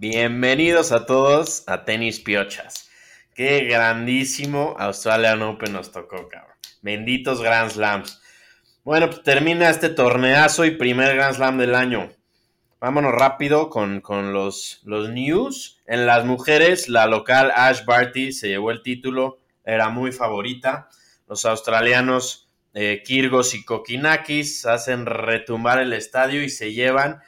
Bienvenidos a todos a Tenis Piochas. Qué grandísimo Australian Open nos tocó, cabrón. Benditos Grand Slams. Bueno, pues termina este torneazo y primer Grand Slam del año. Vámonos rápido con, los, los news. En las mujeres, la local Ash Barty se llevó el título, era muy favorita. Los australianos eh, Kirgos y Kokinakis hacen retumbar el estadio y se llevan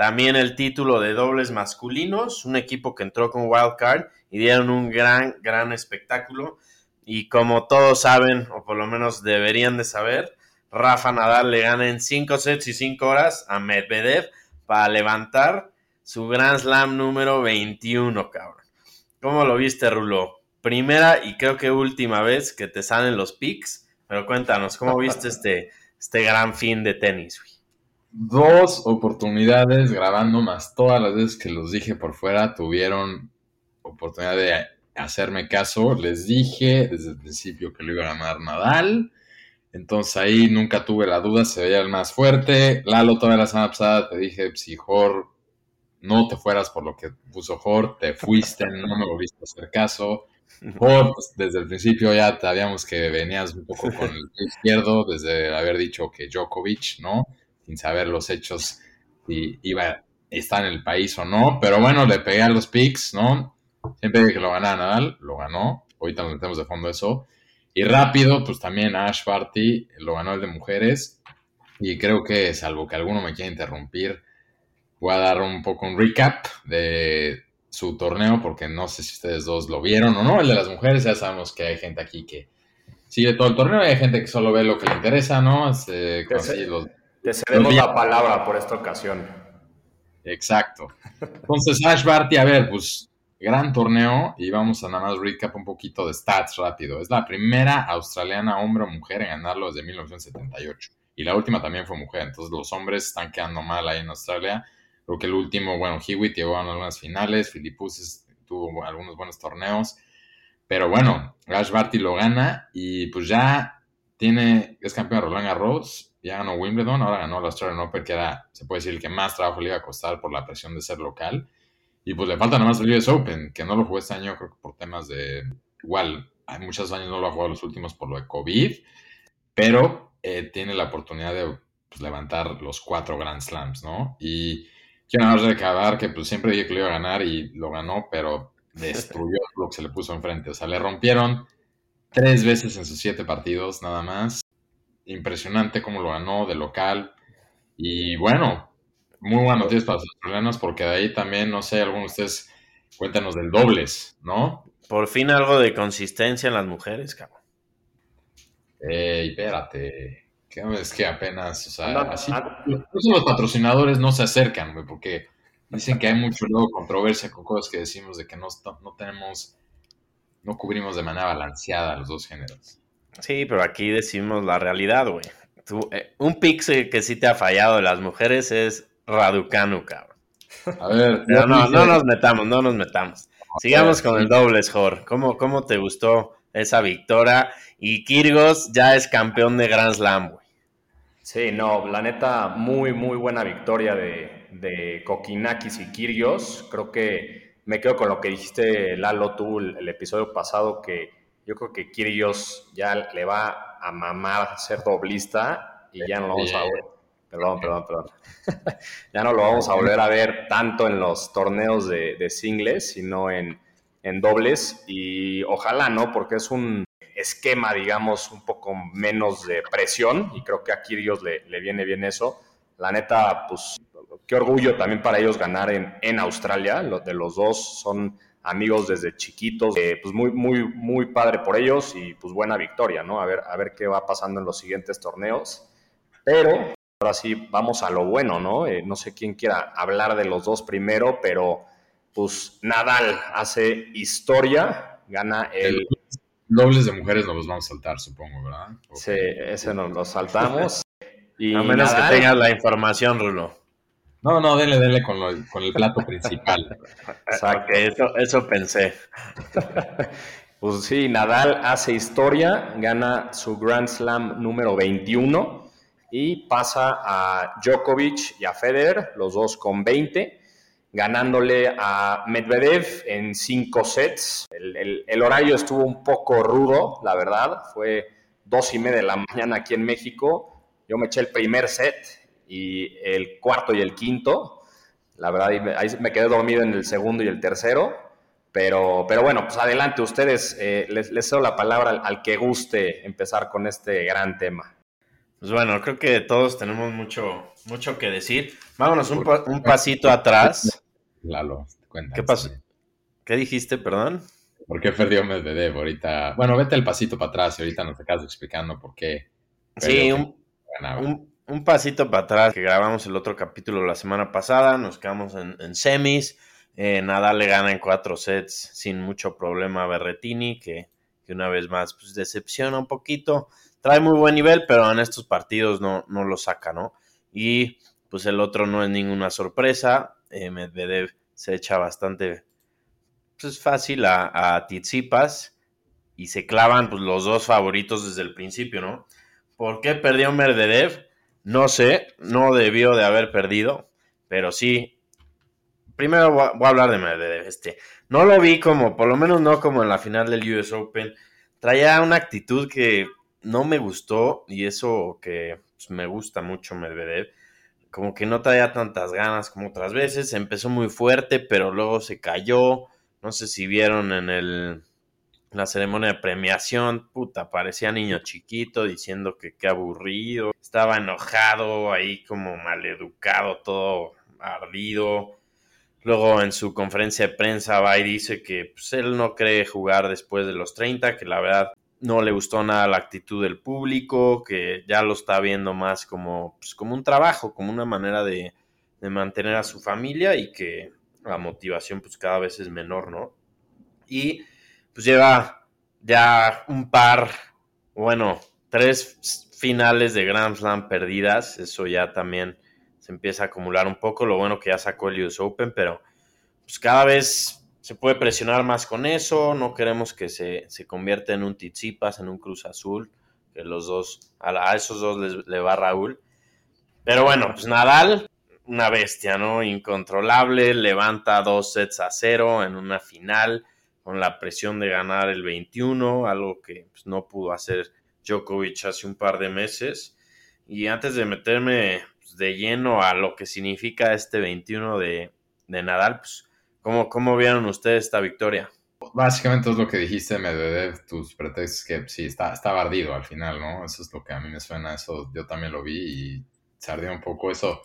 también el título de dobles masculinos, un equipo que entró con wildcard y dieron un gran, gran espectáculo. Y como todos saben, o por lo menos deberían de saber, Rafa Nadal le gana en 5 sets y 5 horas a Medvedev para levantar su Grand Slam número 21, cabrón. ¿Cómo lo viste, Rulo? Primera y creo que última vez que te salen los picks, pero cuéntanos, ¿cómo viste este, este gran fin de tenis, güey? Dos oportunidades grabando más todas las veces que los dije por fuera tuvieron oportunidad de hacerme caso. Les dije desde el principio que lo iba a ganar Nadal. Entonces ahí nunca tuve la duda, se veía el más fuerte. Lalo, toda la semana pasada te dije, si Jor no te fueras por lo que puso Jor, te fuiste, no me volviste a hacer caso. Jor, pues, desde el principio ya sabíamos que venías un poco con el izquierdo, desde haber dicho que Djokovic, ¿no? Sin saber los hechos si iba a estar en el país o no. Pero bueno, le pegué a los picks, ¿no? Siempre dije que lo ganaba Nadal, lo ganó. Ahorita nos metemos de fondo eso. Y rápido, pues también Ash Barty lo ganó el de mujeres. Y creo que, salvo que alguno me quiera interrumpir, voy a dar un poco un recap de su torneo, porque no sé si ustedes dos lo vieron o no. El de las mujeres, ya sabemos que hay gente aquí que sigue todo el torneo y hay gente que solo ve lo que le interesa, ¿no? Este, los, te cedemos la palabra por esta ocasión. Exacto. Entonces, Ash Barty, a ver, pues gran torneo y vamos a nada más recap un poquito de stats rápido. Es la primera australiana hombre o mujer en ganarlo desde 1978 y la última también fue mujer. Entonces, los hombres están quedando mal ahí en Australia. Creo que el último, bueno, Hewitt llegó a algunas finales, Philippus tuvo algunos buenos torneos, pero bueno, Ash Barty lo gana y pues ya tiene, es campeón de Roland Garros ya ganó Wimbledon, ahora ganó la Australian Open, que era, se puede decir, el que más trabajo le iba a costar por la presión de ser local. Y pues le falta nada más el US Open, que no lo jugó este año, creo que por temas de. Igual, hay muchos años no lo ha jugado los últimos por lo de COVID, pero eh, tiene la oportunidad de pues, levantar los cuatro Grand Slams, ¿no? Y quiero nada más recabar que pues siempre dije que lo iba a ganar y lo ganó, pero destruyó lo que se le puso enfrente. O sea, le rompieron tres veces en sus siete partidos, nada más impresionante cómo lo ganó de local. Y bueno, muy buenas noticias para los australianos porque de ahí también, no sé, algunos de ustedes cuéntanos del dobles, ¿no? Por fin algo de consistencia en las mujeres, cabrón. Ey, espérate. Es que apenas, o sea, así, los patrocinadores no se acercan, güey, porque dicen que hay mucho luego controversia con cosas que decimos de que no, no tenemos, no cubrimos de manera balanceada los dos géneros. Sí, pero aquí decimos la realidad, güey. Eh, un pixel que sí te ha fallado de las mujeres es Raducanu, cabrón. A ver, no, no nos metamos, no nos metamos. Sigamos con el doble score. ¿Cómo, ¿Cómo te gustó esa victoria? Y Kirgos ya es campeón de Grand Slam, güey. Sí, no, la neta, muy, muy buena victoria de, de Kokinakis y Kirgios. Creo que me quedo con lo que dijiste, Lalo, tú, el episodio pasado, que yo creo que Kirios ya le va a mamar ser doblista y ya no lo vamos a ver. Perdón, perdón, perdón. ya no lo vamos a volver a ver tanto en los torneos de, singles, sino en, dobles. Y ojalá, ¿no? Porque es un esquema, digamos, un poco menos de presión. Y creo que a Kirios le, le viene bien eso. La neta, pues, qué orgullo también para ellos ganar en, en Australia. Los de los dos son amigos desde chiquitos, eh, pues muy, muy, muy padre por ellos y pues buena victoria, ¿no? A ver, a ver qué va pasando en los siguientes torneos. Pero ahora sí, vamos a lo bueno, ¿no? Eh, no sé quién quiera hablar de los dos primero, pero pues Nadal hace historia, gana el... Dobles de mujeres nos los vamos a saltar, supongo, ¿verdad? Sí, ese nos lo saltamos. y a menos que tengas la información, Rulo. No, no, denle, denle con, con el plato principal. Exacto, eso, eso pensé. Pues sí, Nadal hace historia, gana su Grand Slam número 21 y pasa a Djokovic y a Federer, los dos con 20. ganándole a Medvedev en cinco sets. El, horario estuvo un poco rudo, la verdad. Fue dos y media de la mañana aquí en México. Yo me eché el primer set y el cuarto y el quinto. La verdad, ahí me quedé dormido en el segundo y el tercero. Pero, pero bueno, pues adelante ustedes. Eh, les, les cedo la palabra al, que guste empezar con este gran tema. Pues bueno, creo que todos tenemos mucho, mucho que decir. Vámonos un, un pasito atrás. Lalo, cuenta. ¿Qué pasó? ¿Qué dijiste, perdón? ¿Por qué perdió Medvedev ahorita? Bueno, vete el pasito para atrás y ahorita nos acabas explicando por qué. Sí, un, un, pasito para atrás que grabamos el otro capítulo la semana pasada, nos quedamos en, semis. Eh, Nadal le gana en cuatro sets sin mucho problema a Berretini, que, que, una vez más pues, decepciona un poquito. Trae muy buen nivel, pero en estos partidos no, no lo saca, ¿no? Y pues el otro no es ninguna sorpresa. Eh, Medvedev se echa bastante pues, fácil a, a y se clavan pues, los dos favoritos desde el principio, ¿no? ¿Por qué perdió Medvedev? No sé, no debió de haber perdido, pero sí. Primero voy a, hablar de Medvedev. Este, no lo vi como, por lo menos no como en la final del US Open. Traía una actitud que no me gustó y eso que pues, me gusta mucho Medvedev como que no traía tantas ganas como otras veces. Empezó muy fuerte, pero luego se cayó. No sé si vieron en el la ceremonia de premiación, puta, parecía niño chiquito diciendo que qué aburrido. Estaba enojado, ahí como maleducado, todo ardido. Luego en su conferencia de prensa va y dice que pues, él no cree jugar después de los 30, que la verdad no le gustó nada la actitud del público, que ya lo está viendo más como, pues, como un trabajo, como una manera de, mantener a su familia y que la motivación pues cada vez es menor, ¿no? Y pues lleva ya un par, bueno, tres finales de Grand Slam perdidas, eso ya también se empieza a acumular un poco, lo bueno que ya sacó el US Open, pero pues cada vez se puede presionar más con eso, no queremos que se, se convierta en un Tizipas, en un Cruz Azul, que los dos, a, esos dos les, le va Raúl. Pero bueno, pues Nadal, una bestia, ¿no? Incontrolable, levanta dos sets a cero en una final, con la presión de ganar el 21, algo que pues, no pudo hacer Djokovic hace un par de meses. Y antes de meterme pues, de lleno a lo que significa este 21 de, de Nadal, pues ¿Cómo, ¿Cómo vieron ustedes esta victoria? Básicamente es lo que dijiste, Medvedev, tus pretextos que sí, está, está ardido al final, ¿no? Eso es lo que a mí me suena, eso yo también lo vi y se ardió un poco eso.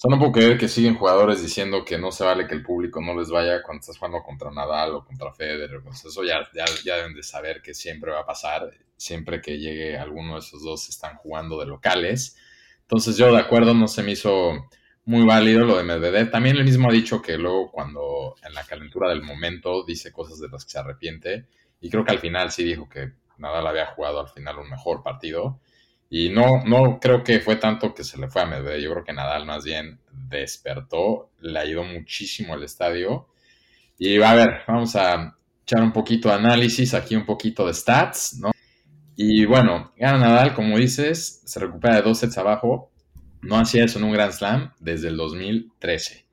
O sea, no puedo creer que siguen jugadores diciendo que no se vale que el público no les vaya cuando estás jugando contra Nadal o contra Federer. Eso ya, ya, ya deben de saber que siempre va a pasar. Siempre que llegue alguno de esos dos están jugando de locales. Entonces yo de acuerdo no se me hizo muy válido lo de Medvedev. También él mismo ha dicho que luego cuando en la calentura del momento dice cosas de las que se arrepiente. Y creo que al final sí dijo que Nadal había jugado al final un mejor partido. Y no, no creo que fue tanto que se le fue a Medvedev. Yo creo que Nadal más bien despertó, le ayudó muchísimo al estadio. Y a ver, vamos a echar un poquito de análisis, aquí un poquito de stats, ¿no? Y bueno, gana Nadal, como dices, se recupera de dos sets abajo, no hacía eso en un Grand Slam desde el 2013.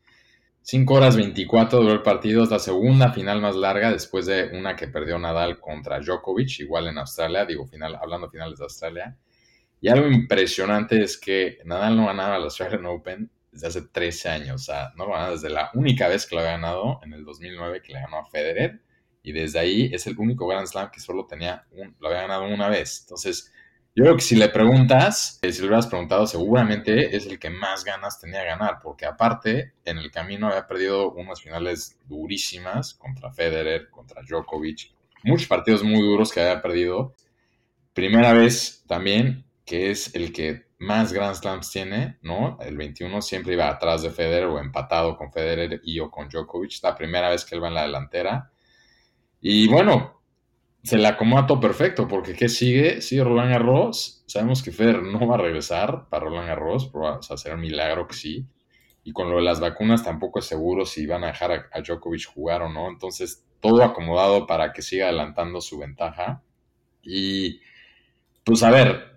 5 horas 24 duró el partido, es la segunda final más larga después de una que perdió Nadal contra Djokovic, igual en Australia, digo, final, hablando finales de Australia. Y algo impresionante es que Nadal no ganaba el Australian Open desde hace 13 años, o sea, no ganaba desde la única vez que lo había ganado en el 2009 que le ganó a Federer, y desde ahí es el único Grand Slam que solo tenía un, lo había ganado una vez. Entonces, yo creo que si le preguntas, eh, si le hubieras preguntado, seguramente es el que más ganas tenía ganar, porque aparte, en el camino había perdido unas finales durísimas contra Federer, contra Djokovic, muchos partidos muy duros que había perdido. Primera vez también que es el que más Grand Slams tiene, ¿no? El 21 siempre iba atrás de Federer o empatado con Federer y o con Djokovic. La primera vez que él va en la delantera. Y bueno, se le acomoda todo perfecto, porque ¿qué sigue? Sigue Roland Garros. Sabemos que Federer no va a regresar para Roland Garros, pero o sea, un milagro que sí. Y con lo de las vacunas tampoco es seguro si van a dejar a, Djokovic jugar o no. Entonces, todo acomodado para que siga adelantando su ventaja. Y, pues a ver,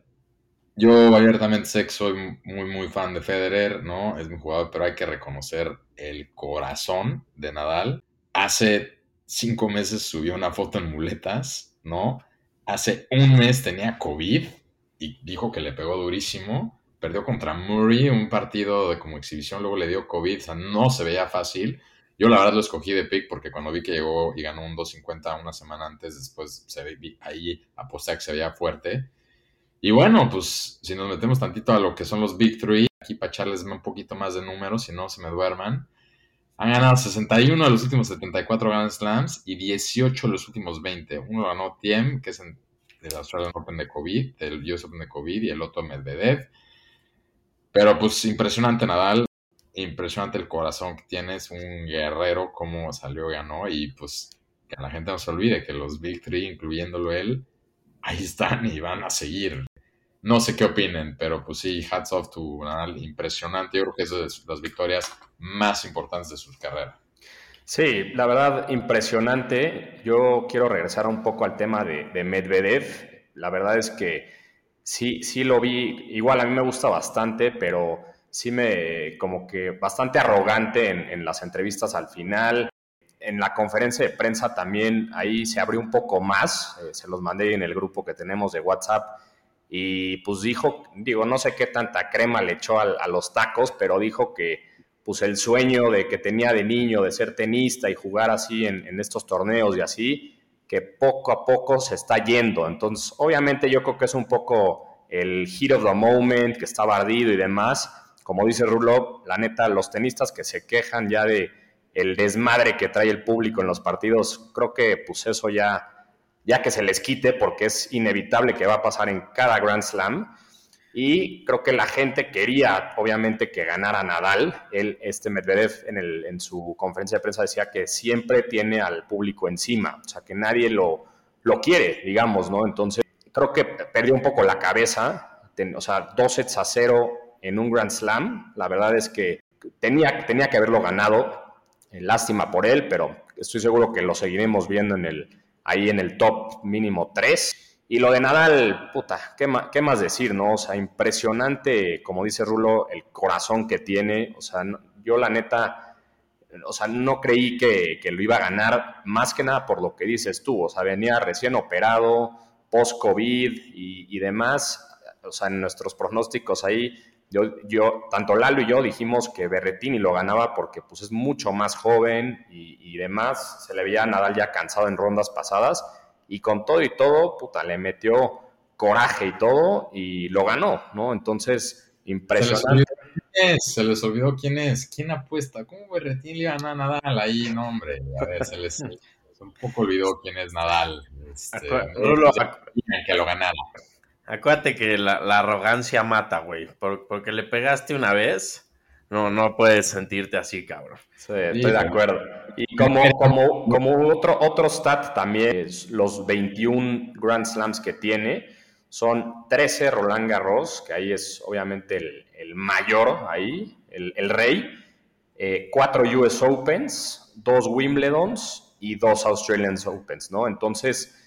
Yo abiertamente sé que soy muy, muy fan de Federer, ¿no? Es mi jugador, pero hay que reconocer el corazón de Nadal. Hace cinco meses subió una foto en muletas, ¿no? Hace un mes tenía COVID y dijo que le pegó durísimo. Perdió contra Murray, un partido de como exhibición, luego le dio COVID, o sea, no se veía fácil. Yo la verdad lo escogí de pick porque cuando vi que llegó y ganó un 2.50 una semana antes, después se ve, ahí aposté que se veía fuerte. Y bueno, pues si nos metemos tantito a lo que son los Big Three, aquí para echarles un poquito más de números, si no se me duerman. Han ganado 61 de los últimos 74 Grand Slams y 18 de los últimos 20. Uno ganó Tiem, que es en, del Australian Open de COVID, del US Open de COVID, y el otro Medvedev. Pero pues impresionante Nadal, impresionante el corazón que tienes, un guerrero, cómo salió ganó, y pues que la gente no se olvide que los Big Three, incluyéndolo él, ahí están y van a seguir. No sé qué opinen, pero pues sí, hats off to Nadal, impresionante. Yo creo que es de las victorias más importantes de su carrera. Sí, la verdad, impresionante. Yo quiero regresar un poco al tema de, Medvedev. La verdad es que sí, sí lo vi. Igual a mí me gusta bastante, pero sí me como que bastante arrogante en, las entrevistas al final. En la conferencia de prensa también ahí se abrió un poco más. Eh, se los mandé en el grupo que tenemos de WhatsApp y pues dijo, digo, no sé qué tanta crema le echó a, los tacos, pero dijo que pues el sueño de que tenía de niño de ser tenista y jugar así en, estos torneos y así, que poco a poco se está yendo. Entonces, obviamente yo creo que es un poco el hit of the moment, que está bardido y demás. Como dice Rulo, la neta, los tenistas que se quejan ya de el desmadre que trae el público en los partidos, creo que pues eso ya ya que se les quite, porque es inevitable que va a pasar en cada Grand Slam. Y creo que la gente quería, obviamente, que ganara Nadal. Él, este Medvedev, en, su conferencia de prensa decía que siempre tiene al público encima, o sea, que nadie lo, lo quiere, digamos, ¿no? Entonces, creo que perdió un poco la cabeza, o sea, dos sets a cero en un Grand Slam. La verdad es que tenía, tenía que haberlo ganado. Lástima por él, pero estoy seguro que lo seguiremos viendo en el, ahí en el top mínimo 3. Y lo de Nadal, puta, ¿qué, ¿qué, más decir, no? O sea, impresionante, como dice Rulo, el corazón que tiene. O sea, yo la neta, o sea, no creí que, que, lo iba a ganar, más que nada por lo que dices tú. O sea, venía recién operado, post-COVID y, y demás. O sea, en nuestros pronósticos ahí yo, yo, tanto Lalo y yo dijimos que Berretini lo ganaba porque pues es mucho más joven y, demás. Se le veía a Nadal ya cansado en rondas pasadas y con todo y todo, puta, le metió coraje y todo y lo ganó, ¿no? Entonces, impresionante. Se les olvidó quién es, quién apuesta, ¿cómo Berretini le gana a Nadal ahí? No, hombre, a ver, se les, un poco olvidó quién es Nadal. Este, que lo ganara. Acuérdate que la, arrogancia mata, güey. porque le pegaste una vez, no, no puedes sentirte así, cabrón. Sí, estoy de acuerdo. Y como, como, como otro, otro stat también, los 21 Grand Slams que tiene, son 13 Roland Garros, que ahí es obviamente el, mayor, ahí, el, rey, 4 eh, US Opens, 2 Wimbledons y 2 Australian Opens, ¿no? Entonces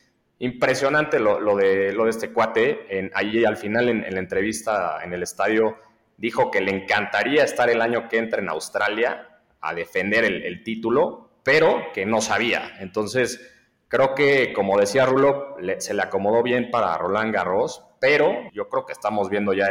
impresionante lo, de, lo de este cuate. En, ahí al final en, la entrevista en el estadio dijo que le encantaría estar el año que entra en Australia a defender el, título, pero que no sabía. Entonces, creo que, como decía Rulo, se le acomodó bien para Roland Garros, pero yo creo que estamos viendo ya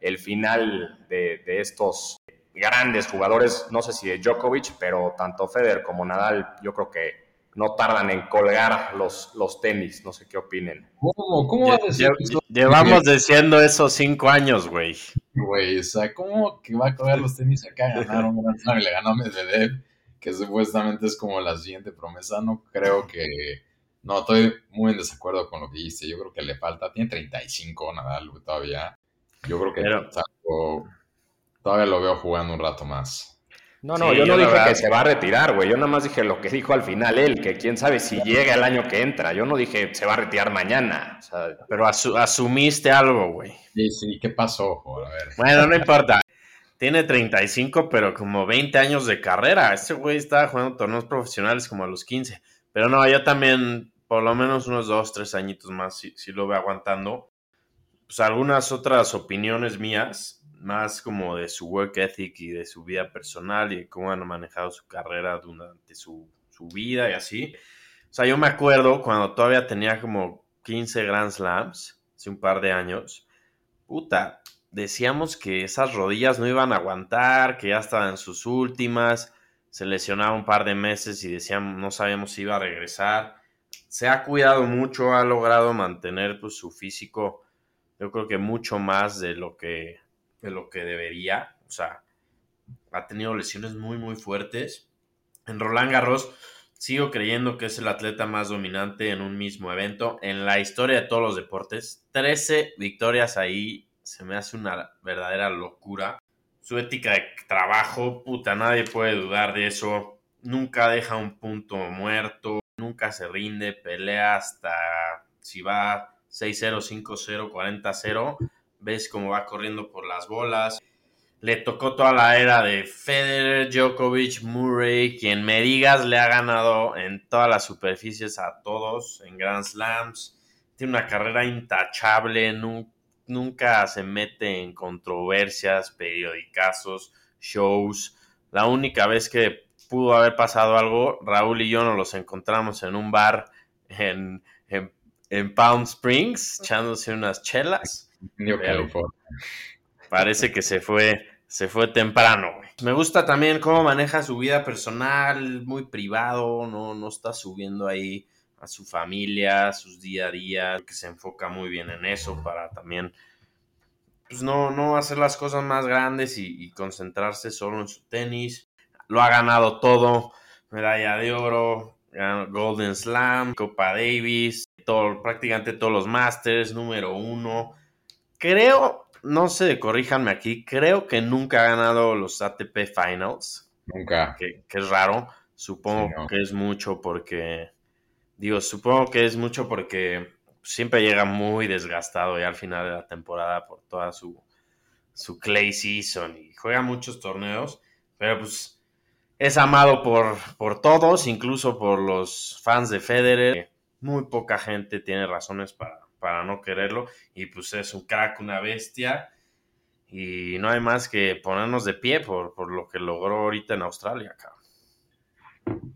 el, final de, de estos grandes jugadores, no sé si de Djokovic, pero tanto Federer como Nadal, yo creo que no tardan en colgar los, los tenis. No sé qué opinen. ¿Cómo? ¿Cómo va a decir Llevamos diciendo eso cinco años, güey. Güey, o sea, ¿cómo que va a colgar los tenis acá? Ganaron un Gran y le ganó a Medvedev, que supuestamente es como la siguiente promesa. No creo que... No, estoy muy en desacuerdo con lo que dice. Yo creo que le falta... Tiene 35 Nadal todavía. Yo creo que todavía lo veo jugando un rato más. No, no, yo no dije que se va a retirar, güey. Yo nada más dije lo que dijo al final él, que quién sabe si llega el año que entra. Yo no dije se va a retirar mañana. pero asumiste algo, güey. Sí, sí, ¿qué pasó? A ver. Bueno, no importa. Tiene 35, pero como 20 años de carrera. Este güey estaba jugando torneos profesionales como a los 15. Pero no, yo también, por lo menos unos 2, 3 añitos más, si, si lo veo aguantando. pues algunas otras opiniones mías, más como de su work ethic y de su vida personal y cómo han manejado su carrera durante su, su vida y así. O sea, yo me acuerdo cuando todavía tenía como 15 Grand Slams, hace un par de años, puta, decíamos que esas rodillas no iban a aguantar, que ya estaban en sus últimas, se lesionaba un par de meses y decíamos, no sabíamos si iba a regresar. Se ha cuidado mucho, ha logrado mantener pues, su físico, yo creo que mucho más de lo que, de lo que debería. O sea, ha tenido lesiones muy, muy fuertes. En Roland Garros sigo creyendo que es el atleta más dominante en un mismo evento en la historia de todos los deportes. 13 victorias ahí se me hace una verdadera locura. Su ética de trabajo, puta, nadie puede dudar de eso. Nunca deja un punto muerto, nunca se rinde, pelea hasta si va 6-0, 5-0, 40-0. Ves cómo va corriendo por las bolas. Le tocó toda la era de Federer, Djokovic, Murray. Quien me digas le ha ganado en todas las superficies a todos en Grand Slams. Tiene una carrera intachable, nunca se mete en controversias, periodicazos, shows. La única vez que pudo haber pasado algo, Raúl y yo nos los encontramos en un bar en, en, Palm Springs, echándose unas chelas. Parece que se fue, se fue temprano. Me gusta también cómo maneja su vida personal, muy privado, no, no está subiendo ahí a su familia, sus día a día, que se enfoca muy bien en eso para también pues no, no hacer las cosas más grandes y, concentrarse solo en su tenis. Lo ha ganado todo, medalla de oro, Golden Slam, Copa Davis, todo, prácticamente todos los Masters, número uno. Creo, no sé, corríjanme aquí, creo que nunca ha ganado los ATP Finals. Nunca. Que, es raro. Supongo que es mucho porque Digo, supongo que es mucho porque siempre llega muy desgastado ya al final de la temporada por toda su, su clay season y juega muchos torneos, pero pues es amado por, por todos, incluso por los fans de Federer. Muy poca gente tiene razones para, para no quererlo y pues es un crack, una bestia y no hay más que ponernos de pie por, por lo que logró ahorita en Australia, cabrón.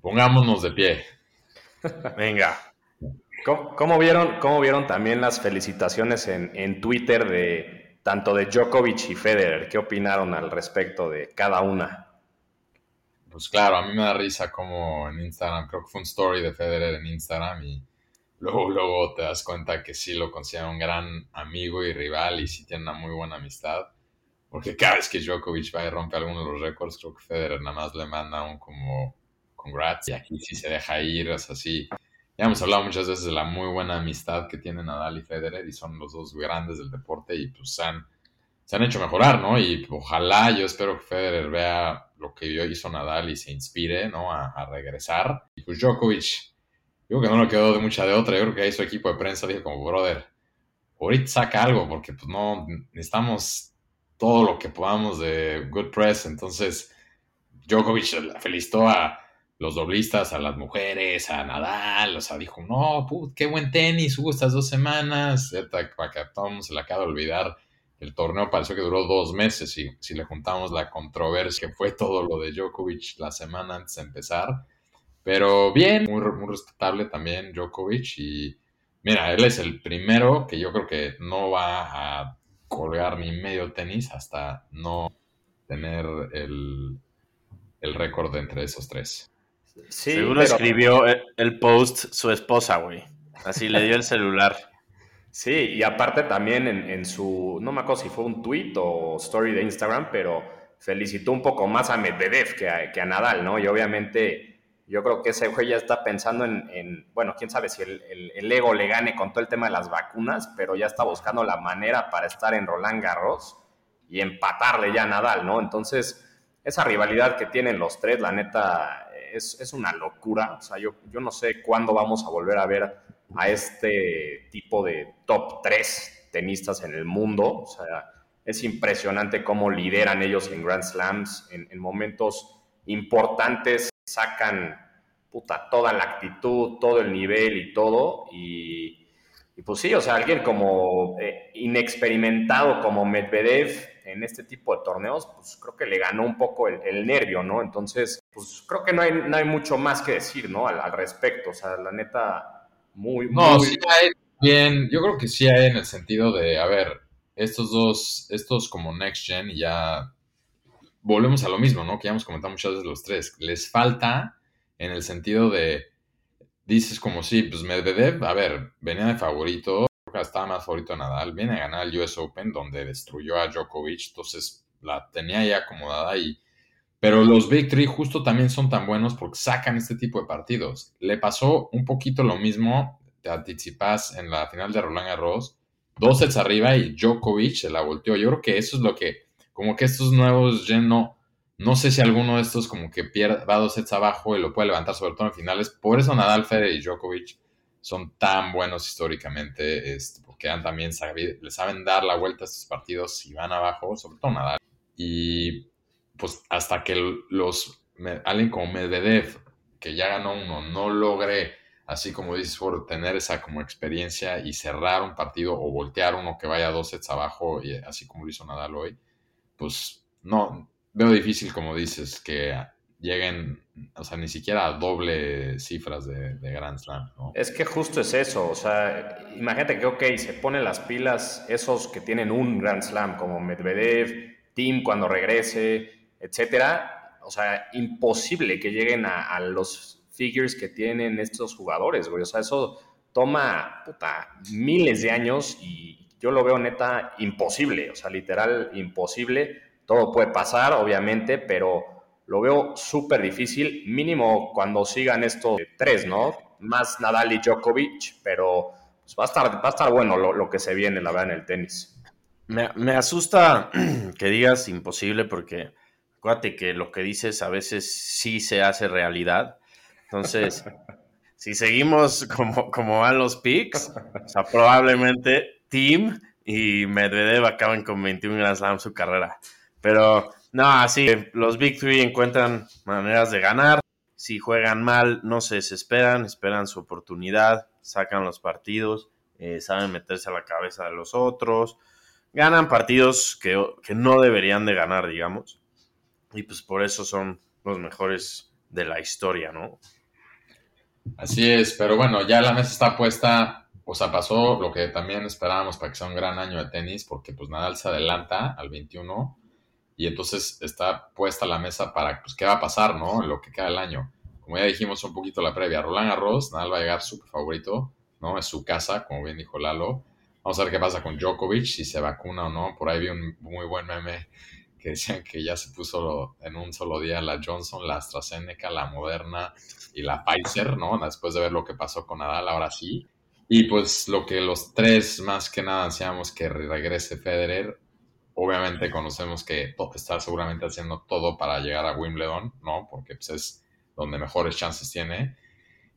Pongámonos de pie. Venga. ¿Cómo, vieron, ¿Cómo vieron también las felicitaciones en, Twitter de tanto de Djokovic y Federer? ¿Qué opinaron al respecto de cada una? Pues claro, a mí me da risa como en Instagram, creo que fue un story de Federer en Instagram y luego, luego te das cuenta que sí lo considera un gran amigo y rival y sí tiene una muy buena amistad. Porque cada vez que Djokovic va y rompe alguno de los récords, creo que Federer nada más le manda un como congrats. Y aquí sí se deja ir, es así. Ya hemos hablado muchas veces de la muy buena amistad que tienen Nadal y Federer y son los dos grandes del deporte y pues han, se han hecho mejorar, ¿no? Y ojalá yo espero que Federer vea lo que hizo Nadal y se inspire, ¿no? A, regresar. Y pues Djokovic, digo que no le quedó de mucha de otra. Yo creo que ahí su equipo de prensa dijo como, brother, ahorita saca algo porque pues no necesitamos todo lo que podamos de good press. Entonces, Djokovic felicitó a los doblistas, a las mujeres, a Nadal, o sea, dijo, no, put, qué buen tenis hubo estas dos semanas, para que a todos se le acaba de olvidar. El torneo pareció que duró dos meses y si le juntamos la controversia que fue todo lo de Djokovic la semana antes de empezar. Pero bien, muy, muy respetable también Djokovic y mira, él es el primero que yo creo que no va a colgar ni medio tenis hasta no tener el, el récord entre esos tres. Seguro escribió el post su esposa, güey. Así le dio el celular. Sí, y aparte también en, su, no me acuerdo si fue un tweet o story de Instagram, pero felicitó un poco más a Medvedev que a, que a Nadal, ¿no? Y obviamente yo creo que ese güey ya está pensando en, bueno, quién sabe si el, ego le gane con todo el tema de las vacunas, pero ya está buscando la manera para estar en Roland Garros y empatarle ya a Nadal, ¿no? Entonces, esa rivalidad que tienen los tres, la neta, es, una locura. O sea, yo, yo no sé cuándo vamos a volver a ver a este tipo de top 3 tenistas en el mundo. O sea, es impresionante cómo lideran ellos en Grand Slams, en, momentos importantes, sacan puta, toda la actitud, todo el nivel y todo. Y y pues sí, o sea, alguien como eh, inexperimentado como Medvedev en este tipo de torneos, pues creo que le ganó un poco el, nervio, ¿no? Entonces, pues creo que no hay, no hay mucho más que decir, ¿no? Al, respecto, o sea, la neta, muy... No, sí hay, bien, yo creo que sí hay en el sentido de, a ver, estos dos, estos como Next Gen ya volvemos a lo mismo, ¿no? Que ya hemos comentado muchas veces los tres. Les falta en el sentido de, dices como sí, pues Medvedev, a ver, venía de favorito, estaba más favorito de Nadal, viene a ganar el US Open donde destruyó a Djokovic, entonces la tenía ya acomodada y... Pero los Big Three justo también son tan buenos porque sacan este tipo de partidos. Le pasó un poquito lo mismo a Tsitsipas en la final de Roland Garros, dos sets arriba y Djokovic se la volteó. Yo creo que eso es lo que, como que estos nuevos Gen no, no sé si alguno de estos como que pierde, va dos sets abajo y lo puede levantar sobre todo en finales. Por eso Nadal, Federer y Djokovic son tan buenos históricamente, este, porque han también le saben dar la vuelta a estos partidos si van abajo, sobre todo Nadal. Y pues hasta que los, alguien como Medvedev, que ya ganó uno, no logre, así como dices, por tener esa como experiencia y cerrar un partido o voltear uno que vaya dos sets abajo, y así como lo hizo Nadal hoy, pues no, veo difícil, como dices, que lleguen, o sea, ni siquiera a doble cifras de, Grand Slam, ¿no? Es que justo es eso, o sea, imagínate que, ok, se ponen las pilas esos que tienen un Grand Slam, como Medvedev, Tim cuando regrese, etcétera, o sea, imposible que lleguen a, los figures que tienen estos jugadores, güey, o sea, eso toma, puta, miles de años y yo lo veo neta imposible, o sea, literal imposible, todo puede pasar, obviamente, pero lo veo súper difícil, mínimo cuando sigan estos tres, ¿no? Más Nadal y Djokovic, pero pues, va, a estar, va a estar bueno lo, que se viene, la verdad, en el tenis. Me, asusta que digas imposible porque acuérdate que lo que dices a veces sí se hace realidad. Entonces, si seguimos como, como van los picks, o sea, probablemente Team y Medvedev acaben con 21 Grand Slam su carrera. Pero no, así, los Big Three encuentran maneras de ganar. Si juegan mal, no se desesperan, esperan su oportunidad, sacan los partidos, eh, saben meterse a la cabeza de los otros, ganan partidos que, no deberían de ganar, digamos. Y pues por eso son los mejores de la historia, ¿no? Así es, pero bueno, ya la mesa está puesta, o sea, pasó lo que también esperábamos para que sea un gran año de tenis, porque pues Nadal se adelanta al 21 y entonces está puesta la mesa para, pues, qué va a pasar, ¿no? En lo que queda el año. Como ya dijimos un poquito la previa, Roland Garros, Nadal va a llegar súper favorito, ¿no? Es su casa, como bien dijo Lalo. Vamos a ver qué pasa con Djokovic, si se vacuna o no. Por ahí vi un muy buen meme que decían que ya se puso en un solo día la Johnson, la AstraZeneca, la Moderna y la Pfizer, ¿no? Después de ver lo que pasó con Nadal, ahora sí. Y pues lo que los tres más que nada ansiamos que regrese Federer obviamente conocemos que está seguramente haciendo todo para llegar a Wimbledon, ¿no? Porque pues, es donde mejores chances tiene.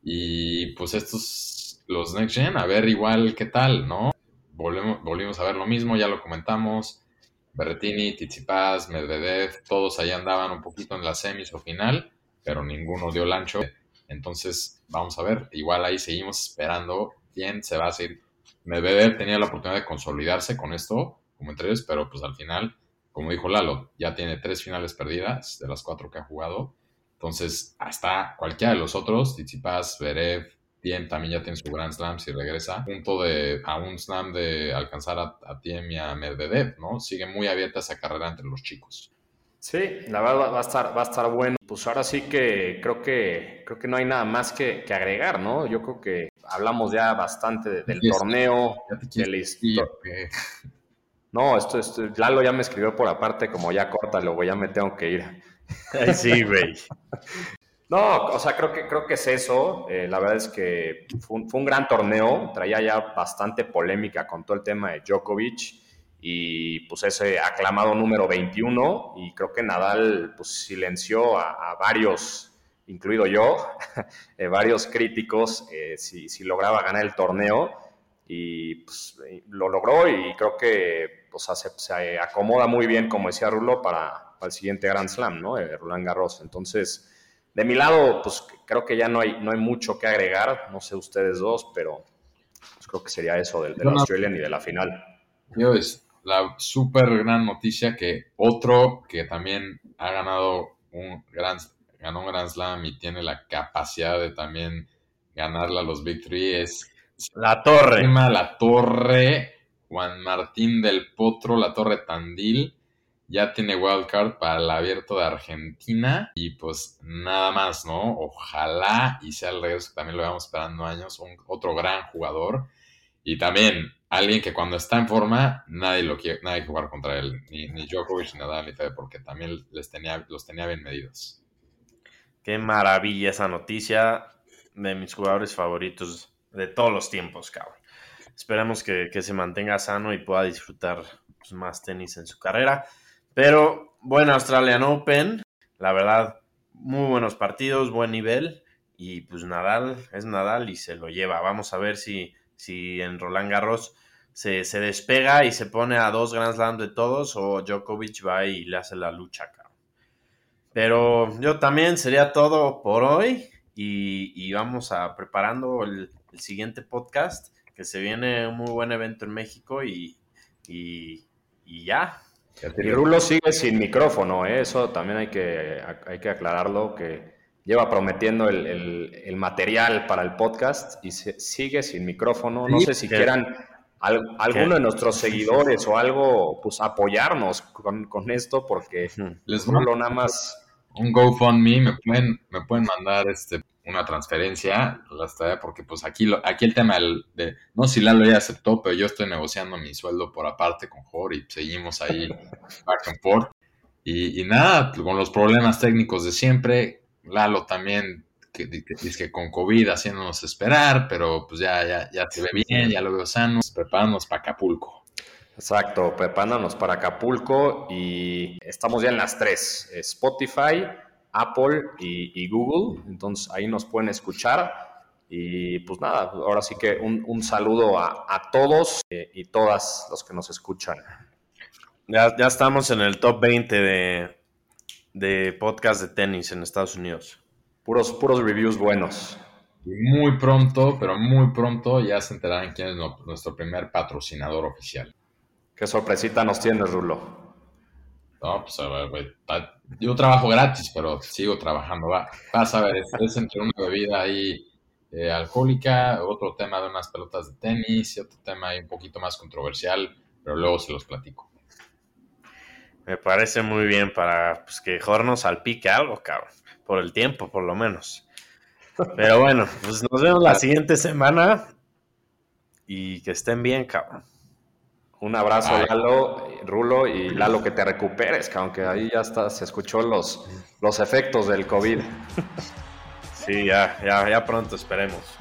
Y pues estos, los Next Gen, a ver igual qué tal, ¿no? Volvemos, volvimos a ver lo mismo, ya lo comentamos. Berretini, Tsitsipas, Medvedev, todos ahí andaban un poquito en la semis o final, pero ninguno dio el ancho. Entonces, vamos a ver, igual ahí seguimos esperando quién se va a hacer. Medvedev tenía la oportunidad de consolidarse con esto, como entre ellos, pero pues al final, como dijo Lalo, ya tiene tres finales perdidas de las cuatro que ha jugado. Entonces, hasta cualquiera de los otros, Tsitsipas, Berev, Tiem también ya tiene su Grand Slam si regresa. Punto de a un slam de alcanzar a, a Tiem y a Medvedev, ¿no? Sigue muy abierta esa carrera entre los chicos. Sí, la verdad va a estar, va a estar bueno. Pues ahora sí que creo que creo que no hay nada más que, que agregar, ¿no? Yo creo que hablamos ya bastante del torneo, de la historia. No, esto, esto, Lalo ya me escribió por aparte, como ya córtalo, güey, ya me tengo que ir. sí, güey. No, o sea, creo que, creo que es eso. Eh, la verdad es que fue un, gran torneo, traía ya bastante polémica con todo el tema de Djokovic y pues ese aclamado número 21 y creo que Nadal pues silenció a, varios, incluido yo, eh, varios críticos eh, si, si, lograba ganar el torneo y pues lo logró y creo que o sea, se, acomoda muy bien, como decía Rulo, para, el siguiente Grand Slam, ¿no? Eh, Roland Garros. Entonces, de mi lado, pues creo que ya no hay, no hay mucho que agregar, no sé ustedes dos, pero pues creo que sería eso del, del Australian y de la final. Yo es la súper gran noticia que otro que también ha ganado un gran, ganó un Grand Slam y tiene la capacidad de también ganarle a los Big Three es la Torre. La Torre, Juan Martín del Potro, la Torre Tandil ya tiene wildcard para el abierto de Argentina y pues nada más, ¿no? Ojalá y sea el regreso que también lo llevamos esperando años, un, otro gran jugador y también alguien que cuando está en forma nadie lo quiere, nadie jugar contra él, ni, ni Djokovic ni Nadal ni Fede, porque también les tenía, los tenía bien medidos. Qué maravilla esa noticia de mis jugadores favoritos de todos los tiempos, cabrón. Esperamos que, se mantenga sano y pueda disfrutar pues, más tenis en su carrera. Pero bueno, Australian Open, la verdad, muy buenos partidos, buen nivel. Y pues Nadal es Nadal y se lo lleva. Vamos a ver si, si en Roland Garros se, despega y se pone a dos Grand Slam de todos o Djokovic va y le hace la lucha acá. Pero yo también sería todo por hoy y, vamos a preparando el, siguiente podcast que se viene un muy buen evento en México y, y ya, y Rulo sigue sin micrófono, ¿eh? eso también hay que, hay que aclararlo, que lleva prometiendo el, material para el podcast y sigue sin micrófono. No sé si quieran alguno de nuestros seguidores o algo, pues apoyarnos con, con esto, porque les Rulo nada más... Un GoFundMe, me pueden, me pueden mandar este una transferencia, porque pues aquí, lo, aquí el tema de, no si Lalo ya aceptó, pero yo estoy negociando mi sueldo por aparte con Jorge y seguimos ahí back and forth. Y, nada, con los problemas técnicos de siempre, Lalo también que, dice que con COVID haciéndonos esperar, pero pues ya, ya, ya se ve bien, ya lo veo sano, preparándonos para Acapulco. Exacto, preparándonos para Acapulco y estamos ya en las tres, Spotify, Apple y, Google. Entonces ahí nos pueden escuchar. Y pues nada, ahora sí que un, saludo a, todos eh, y todas los que nos escuchan. Ya, ya estamos en el top 20 de, de podcast de tenis en Estados Unidos. Puros, puros reviews buenos. muy pronto, pero muy pronto ya se enterarán quién es nuestro primer patrocinador oficial. Qué sorpresita nos tienes, Rulo. No, pues a ver, güey. Yo trabajo gratis, pero sigo trabajando. Va, vas a ver, es, entre una bebida ahí eh, alcohólica, otro tema de unas pelotas de tenis y otro tema ahí un poquito más controversial, pero luego se los platico. Me parece muy bien para pues, que Jorge nos salpique algo, cabrón. Por el tiempo, por lo menos. Pero bueno, pues nos vemos la siguiente semana y que estén bien, cabrón. Un abrazo, Lalo, Rulo, y Lalo, que te recuperes, que aunque ahí ya está, se escuchó los, los efectos del COVID. Sí, ya, ya, ya pronto esperemos.